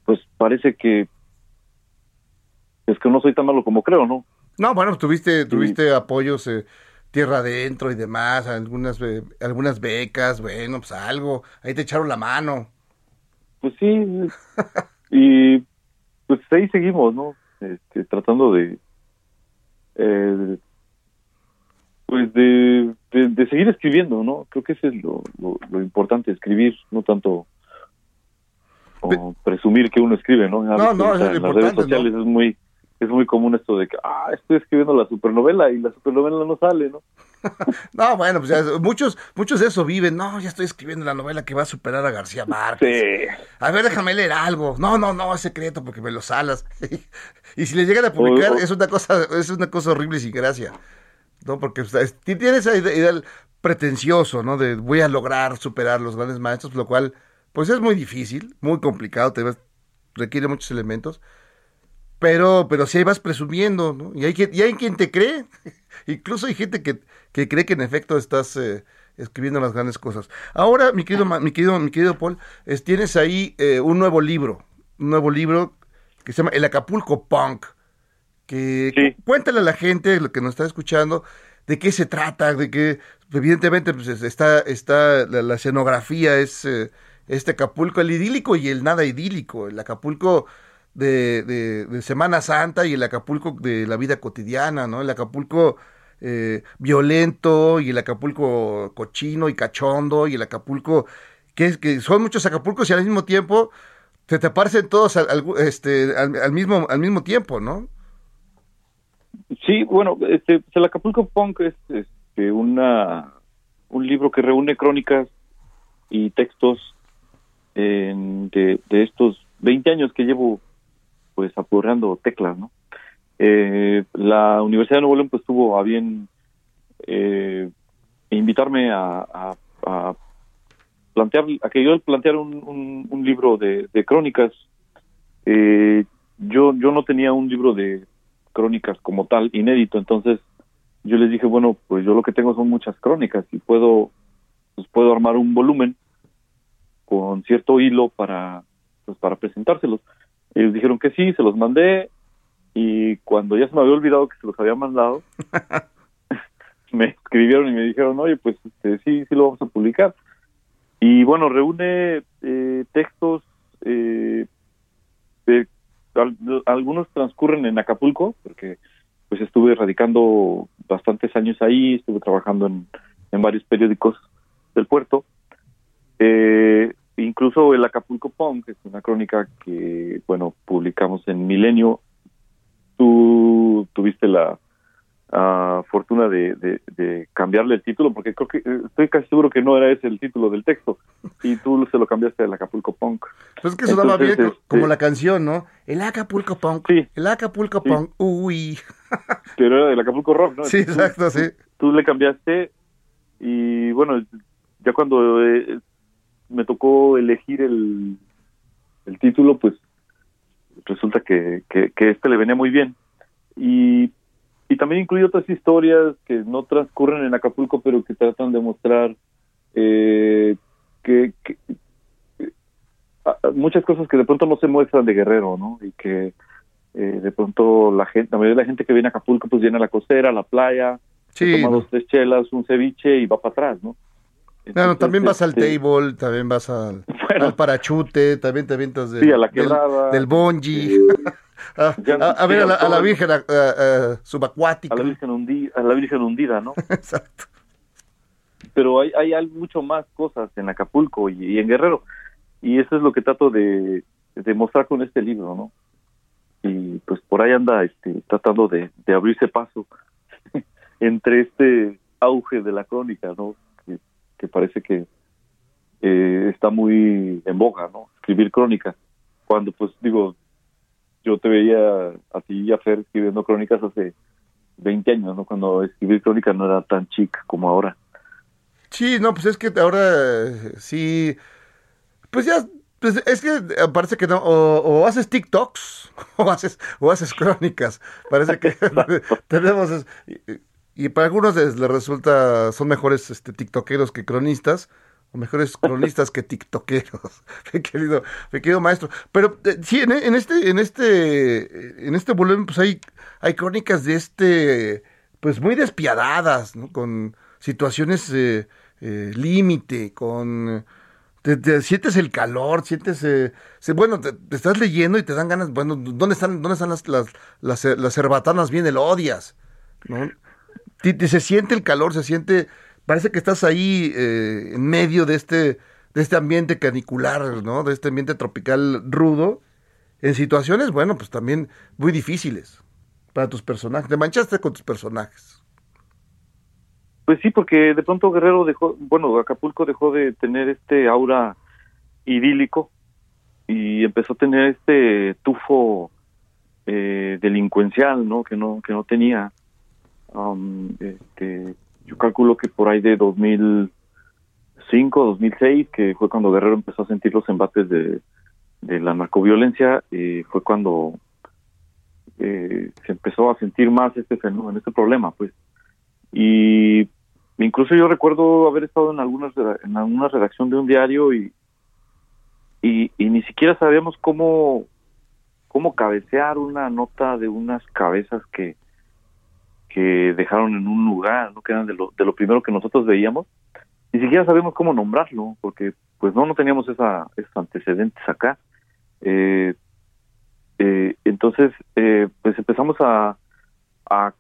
Speaker 7: pues parece que es que no soy tan malo como creo, ¿no?
Speaker 4: No, bueno, tuviste, tuviste apoyos eh, tierra adentro y demás, algunas, eh, algunas becas, bueno, pues algo, ahí te echaron la mano.
Speaker 7: Pues sí, y pues ahí seguimos, ¿no? Este, tratando de, eh, pues de, de, de seguir escribiendo, ¿no? Creo que ese es lo, lo, lo importante, escribir, no tanto o presumir que uno escribe, ¿no? A
Speaker 4: No, eso es
Speaker 7: en las redes sociales es muy es muy común esto de que, ah, estoy escribiendo la supernovela y la supernovela no sale, ¿no?
Speaker 4: No, bueno, pues ya, muchos, muchos de eso viven. No, ya estoy escribiendo la novela que va a superar a García Márquez.
Speaker 7: Sí.
Speaker 4: A ver, déjame leer algo. No, no, no, es secreto porque me lo salas. y si le llegan a publicar,
Speaker 7: O- o-
Speaker 4: es una cosa, es una cosa horrible y sin gracia. ¿No? Porque o sea, tiene esa idea, idea pretencioso, ¿no? De voy a lograr superar los grandes maestros, lo cual, pues es muy difícil, muy complicado, te ves- requiere muchos elementos. Pero, pero si ahí vas presumiendo, ¿no? Y hay, quien- y hay quien te cree. Incluso hay gente que, que cree que en efecto estás eh, escribiendo las grandes cosas. Ahora, mi querido, mi querido, mi querido Paul, es- tienes ahí eh, un nuevo libro, un nuevo libro que se llama El Acapulco Punk. Que cu- cuéntale a la gente, lo que nos está escuchando, de qué se trata, de que evidentemente pues, es- está, está la, la escenografía es eh, este Acapulco, el idílico y el nada idílico, el Acapulco de, de- de Semana Santa y el Acapulco de la vida cotidiana, ¿no? El Acapulco eh, violento y el Acapulco cochino y cachondo y el Acapulco que que son muchos Acapulcos y al mismo tiempo se te parecen todos al, este, al, mismo al mismo tiempo, ¿no?
Speaker 7: Sí, bueno, este, pues, el Acapulco Punk es este, una, un libro que reúne crónicas y textos de, de estos 20 años que llevo pues apurreando teclas, ¿no? Eh, la Universidad de Nuevo León pues tuvo a bien eh, invitarme a, plantear, a que yo planteara un, libro de, de crónicas. Eh, yo, yo no tenía un libro de crónicas como tal inédito, entonces yo les dije, bueno, pues yo lo que tengo son muchas crónicas y puedo, pues puedo armar un volumen con cierto hilo para, pues para presentárselos. Ellos dijeron que sí, se los mandé y cuando ya se me había olvidado que se los había mandado, me escribieron y me dijeron, oye, pues este, sí, sí lo vamos a publicar. Y bueno, reúne eh, textos, eh, de- al- algunos transcurren en Acapulco, porque pues estuve radicando bastantes años ahí, estuve trabajando en, en varios periódicos del puerto. Eh, incluso el Acapulco Punk, que es una crónica que, bueno, publicamos en Milenio. Tú tuviste la ah, fortuna de, de- de cambiarle el título, porque creo que eh, estoy casi seguro que no era ese el título del texto, y tú se lo cambiaste al Acapulco Punk.
Speaker 4: Pues es que sonaba bien co- como
Speaker 7: este,
Speaker 4: la canción, ¿no? El Acapulco Punk. El Acapulco
Speaker 7: Sí.
Speaker 4: Punk. Uy.
Speaker 7: Pero era del Acapulco Rock, ¿no?
Speaker 4: Sí,
Speaker 7: tú-
Speaker 4: exacto, sí.
Speaker 7: Tú le cambiaste y bueno, ya cuando eh, me tocó elegir el, el título, pues resulta que, que, que este le venía muy bien. Y, y también incluye otras historias que no transcurren en Acapulco, pero que tratan de mostrar eh, que, muchas cosas que de pronto no se muestran de Guerrero, ¿no? Y que eh, de pronto la gente, la mayoría de la gente que viene a Acapulco pues viene a la costera, a la playa,
Speaker 4: Sí,
Speaker 7: toma dos, tres chelas, un ceviche y va para atrás, ¿no?
Speaker 4: Bueno,
Speaker 7: Entonces,
Speaker 4: también vas al
Speaker 7: este,
Speaker 4: table, también vas al,
Speaker 7: Bueno.
Speaker 4: al parachute, también te avientas del,
Speaker 7: Sí, a la
Speaker 4: del-
Speaker 7: quebrada,
Speaker 4: del, bungee. a,
Speaker 7: ya
Speaker 4: a- a ver a la, a la
Speaker 7: todo.
Speaker 4: Virgen subacuática.
Speaker 7: a la Virgen hundida, a la Virgen hundida, ¿no?
Speaker 4: Exacto.
Speaker 7: Pero hay, hay, hay mucho más cosas en Acapulco y, y en Guerrero. Y eso es lo que trato de, de mostrar con este libro, ¿no? Y pues por ahí anda este, tratando de, de abrirse paso entre este auge de la crónica, ¿no? Que, parece que eh, está muy en boga, ¿no? Escribir crónica. Cuando, pues, digo, yo te veía a ti y a Fer escribiendo crónicas hace 20 años, ¿no? Cuando escribir crónica no era tan chic como ahora.
Speaker 4: Sí, no, pues es que ahora eh, sí, pues ya, pues es que parece que no, o, o haces TikToks o haces, o haces crónicas, parece que tenemos, y, para algunos les, les resulta, son mejores este, tiktokeros que cronistas, o mejores cronistas que tiktokeros, mi querido, mi querido maestro, pero eh, sí, en, en este, en este, en este volumen, pues hay, hay crónicas de este, pues muy despiadadas, ¿no? Con situaciones eh, eh, límite, con... Te, te sientes el calor, sientes... eh, se- bueno, te, te estás leyendo y te dan ganas... Bueno, ¿dónde están, dónde están las, las, las, las cerbatanas? Bien, el odias, ¿no? Se siente el calor, se siente... Parece que estás ahí eh, en medio de este, de este ambiente canicular, ¿no? De este ambiente tropical rudo, en situaciones, bueno, pues también muy difíciles para tus personajes. Te manchaste con tus personajes.
Speaker 7: Pues sí, porque de pronto Guerrero dejó, bueno, Acapulco dejó de tener este aura idílico y empezó a tener este tufo eh, delincuencial, ¿no? Que no que no tenía. Um, este, yo calculo que por ahí de 2005, 2006, que fue cuando Guerrero empezó a sentir los embates de, la narcoviolencia, eh, fue cuando eh, se empezó a sentir más este fenómeno, este problema, pues. Y incluso yo recuerdo haber estado en algunas en alguna redacción de un diario y, y y ni siquiera sabíamos cómo cómo cabecear una nota de unas cabezas que que dejaron en un lugar, ¿no? que de lo, de lo primero que nosotros veíamos, ni siquiera sabemos cómo nombrarlo, porque pues no, no teníamos esa, esos antecedentes acá. Eh, eh, entonces, eh, pues empezamos a, a,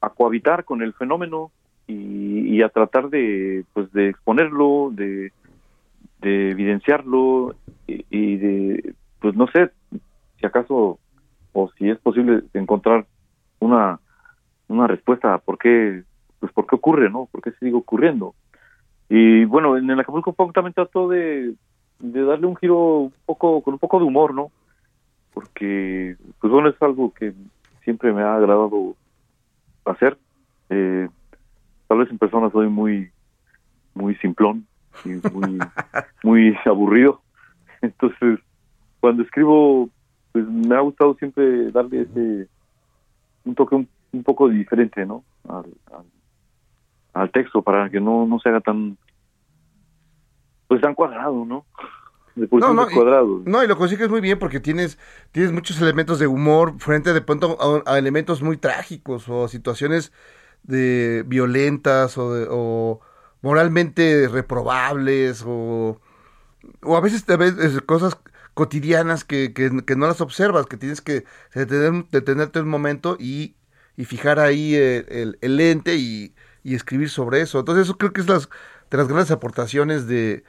Speaker 7: a cohabitar con el fenómeno y, a tratar de, pues, de exponerlo, de, de evidenciarlo y de, pues no sé, si acaso o si es posible encontrar una una respuesta a por qué pues por qué ocurre no por qué sigue ocurriendo y bueno en el Acapulco Punk también trató de, de darle un giro un poco con un poco de humor no porque pues bueno es algo que siempre me ha agradado hacer. Eh, tal vez en persona soy muy muy simplón y muy muy aburrido. Entonces cuando escribo pues me ha gustado siempre darle ese un toque un, un poco diferente no al, al, al texto para que no no se haga tan pues tan cuadrado no
Speaker 4: No, no,
Speaker 7: es
Speaker 4: y-
Speaker 7: cuadrado.
Speaker 4: No, y lo consigues muy bien porque tienes, tienes muchos elementos de humor frente de pronto a, a elementos muy trágicos o situaciones de violentas o, de- o moralmente reprobables o, o a veces te ves cosas cotidianas que, que, que no las observas, que tienes que detener- detenerte un momento y, y fijar ahí eh, el, el lente y, escribir sobre eso. Entonces eso creo que es las, de las grandes aportaciones de,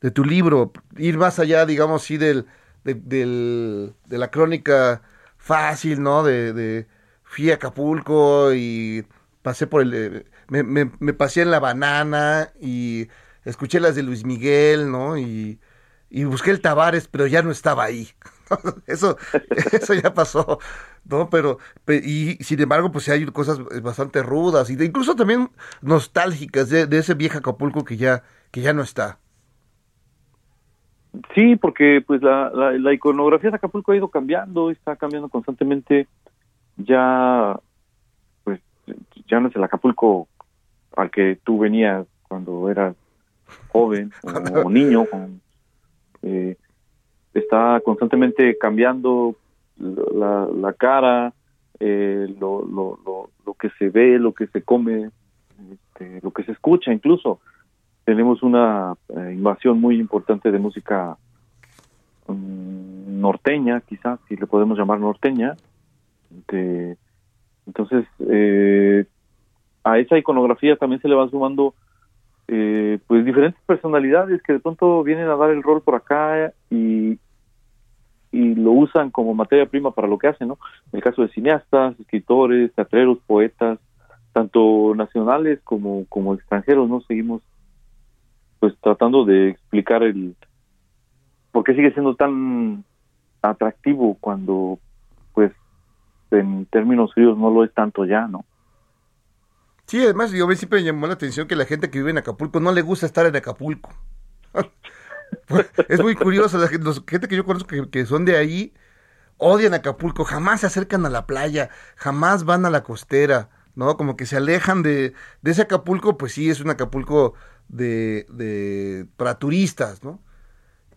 Speaker 4: de tu libro, ir más allá, digamos, sí, del, de, del- de la crónica fácil, ¿no? De, de fui Acapulco y pasé por el... eh, Me, me, me pasé en la banana y escuché las de Luis Miguel, ¿no? Y, y busqué el Tavares, pero ya no estaba ahí. eso, eso ya pasó, ¿no? Pero, pe- y sin embargo, pues sí hay cosas bastante rudas y de- incluso también nostálgicas de, de ese viejo Acapulco que ya, que ya no está.
Speaker 7: Sí, porque pues la, la, la iconografía de Acapulco ha ido cambiando, está cambiando constantemente. Ya, pues, ya no es el Acapulco al que tú venías cuando eras joven o, o niño. eh, está constantemente cambiando la, la cara, eh, lo, lo, lo, lo que se ve, lo que se come, este, lo que se escucha incluso. tenemos una eh, invasión muy importante de música mm, norteña, quizás, si le podemos llamar norteña. De- entonces, eh, a esa iconografía también se le van sumando eh, pues diferentes personalidades que de pronto vienen a dar el rol por acá y, y lo usan como materia prima para lo que hacen, ¿no? En el caso de cineastas, escritores, teatreros, poetas, tanto nacionales como, como extranjeros, ¿no? Seguimos pues tratando de explicar el por qué sigue siendo tan atractivo cuando pues en términos fríos no lo es tanto ya, ¿no?
Speaker 4: Sí, además yo siempre me llamó la atención que la gente que vive en Acapulco no le gusta estar en Acapulco. Es muy curioso, la gente, los- que yo conozco que, son de ahí odian Acapulco, jamás se acercan a la playa, jamás van a la costera, ¿no? Como que se alejan de, de ese Acapulco, pues sí, es un Acapulco de, de para turistas, ¿no?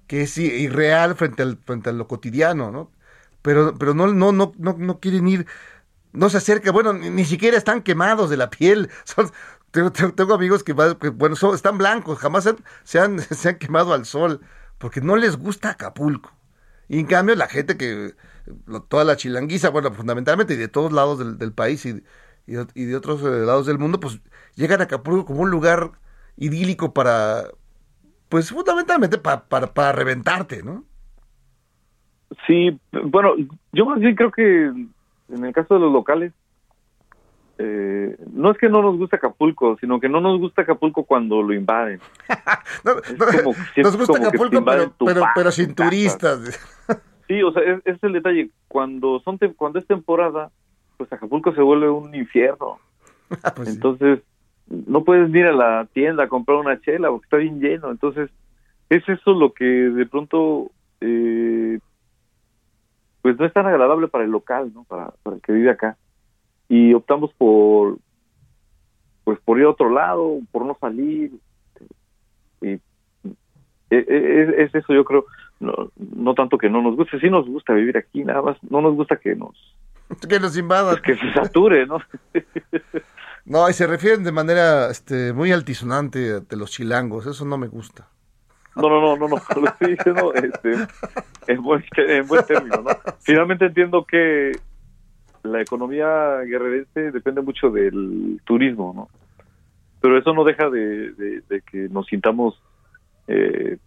Speaker 4: Que es irreal frente al, frente a lo cotidiano, ¿no? Pero, pero no, no, no, no, no quieren ir no se acerca, bueno, ni, ni siquiera están quemados de la piel. Son- tengo, amigos que, que, bueno, son- están blancos, jamás se han, se, han, quemado al sol, porque no les gusta Acapulco. Y en cambio la gente que, toda la chilanguiza, bueno, fundamentalmente y de todos lados del, país y, y de- otros eh, lados del mundo, pues llegan a Acapulco como un lugar idílico para, pues fundamentalmente pa- para, para reventarte, ¿no?
Speaker 7: Sí, bueno, yo más bien creo que en el caso de los locales, eh, no es que no nos guste Acapulco, sino que no nos gusta Acapulco cuando lo invaden.
Speaker 4: No,
Speaker 7: como-
Speaker 4: nos gusta Acapulco,
Speaker 7: invaden
Speaker 4: pero, pero,
Speaker 7: paz,
Speaker 4: pero
Speaker 7: tu
Speaker 4: sin turistas.
Speaker 7: Sí, o sea, es, es el detalle. Cuando son cuando es temporada, pues Acapulco se vuelve un infierno.
Speaker 4: Ah, pues sí.
Speaker 7: Entonces, no puedes ir a la tienda a comprar una chela porque está bien lleno. Entonces, es eso lo que de pronto, eh, pues no es tan agradable para el local, ¿no? Para, para el que vive acá. Y optamos por, pues por ir a otro lado, por no salir. Y e- e- es, es eso, yo creo. No, no tanto que no nos guste, sí nos gusta vivir aquí, nada más no nos gusta que nos
Speaker 4: que nos invadan.
Speaker 7: que se sature, ¿no?
Speaker 4: No, y se refieren de manera este, muy altisonante de los chilangos, eso no me gusta.
Speaker 7: No, no, no, no, no, lo estoy diciendo este, en, buen, en buen término, ¿no? Finalmente entiendo que la economía guerrerense depende mucho del turismo, ¿no? Pero eso no deja de, de- de que nos sintamos, eh,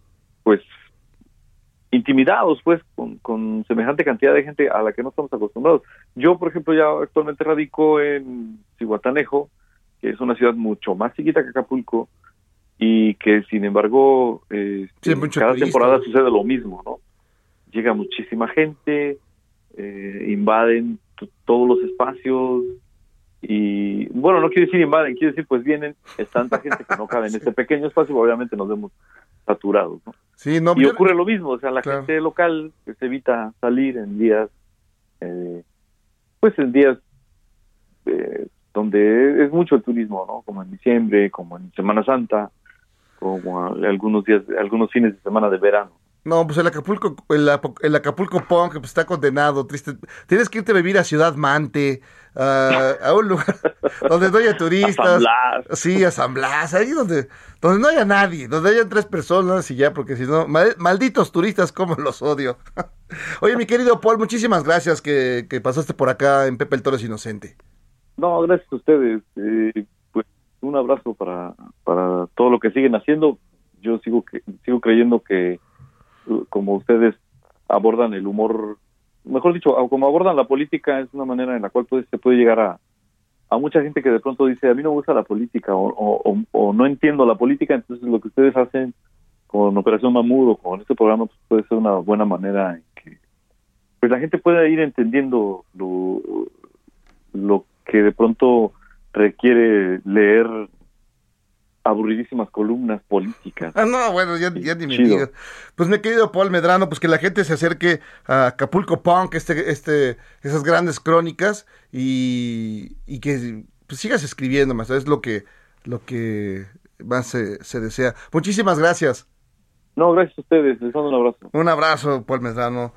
Speaker 7: pues, intimidados, pues, con, con semejante cantidad de gente a la que no estamos acostumbrados. Yo, por ejemplo, ya actualmente radico en Cihuatanejo, que es una ciudad mucho más chiquita que Acapulco, y que sin embargo eh,
Speaker 4: Sí,
Speaker 7: cada
Speaker 4: turista.
Speaker 7: temporada sucede lo mismo, ¿no? Llega muchísima gente, eh, invaden todos los espacios y bueno, no quiere decir invaden, quiere decir pues vienen, es tanta gente que no cabe en este pequeño espacio, obviamente nos vemos saturados, ¿no?
Speaker 4: Sí, no,
Speaker 7: Y ocurre lo mismo, o sea, la
Speaker 4: Claro.
Speaker 7: gente local pues, evita salir en días, eh, pues en días eh, donde es mucho el turismo, ¿no? Como en diciembre, como en Semana Santa, como algunos días, algunos fines de semana de verano.
Speaker 4: No, pues el Acapulco, el, el Acapulco Punk pues, está condenado, triste. Tienes que irte a vivir a Ciudad Mante, a, a un lugar donde no haya turistas.
Speaker 7: San Blas.
Speaker 4: Sí, a San Blas, ahí donde, donde no haya nadie, donde hayan tres personas y ya, porque si no, mal- malditos turistas, como los odio. Oye, mi querido Paul, muchísimas gracias que, que pasaste por acá en Pepe el Toro es Inocente.
Speaker 7: No, gracias a ustedes. Eh, pues un abrazo para, para todo lo que siguen haciendo. Yo sigo que, sigo creyendo que uh, como ustedes abordan el humor, mejor dicho, como abordan la política es una manera en la cual pues, se puede llegar a, a mucha gente que de pronto dice a mí no me gusta la política o, o- o- no entiendo la política, entonces lo que ustedes hacen con Operación Mamud o con este programa pues, puede ser una buena manera en que pues la gente pueda ir entendiendo lo que de pronto requiere leer aburridísimas columnas políticas.
Speaker 4: Ah, no, bueno, ya, ya ni me digas. Pues mi querido Paul Medrano, pues que la gente se acerque a Acapulco Punk, este, este, esas grandes crónicas, y, y que pues, sigas escribiendo más, es lo que, lo que más se, se desea. Muchísimas gracias.
Speaker 7: No, gracias a ustedes, les mando un abrazo.
Speaker 4: Un abrazo, Paul Medrano.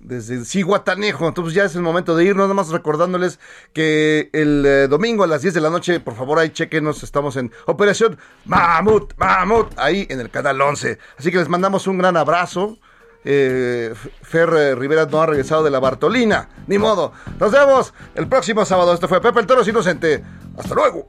Speaker 4: Desde Ciguatanejo. Entonces ya es el momento de irnos, nada más recordándoles que el eh, domingo a las 10 de la noche, por favor, ahí chequenos, estamos en Operación Mamut, Mamut, ahí en el canal 11. Así que les mandamos un gran abrazo. Eh, Fer eh, Rivera no ha regresado de la Bartolina, ni modo. Nos vemos el próximo sábado. Esto fue Pepe el Toro es Inocente. Hasta luego.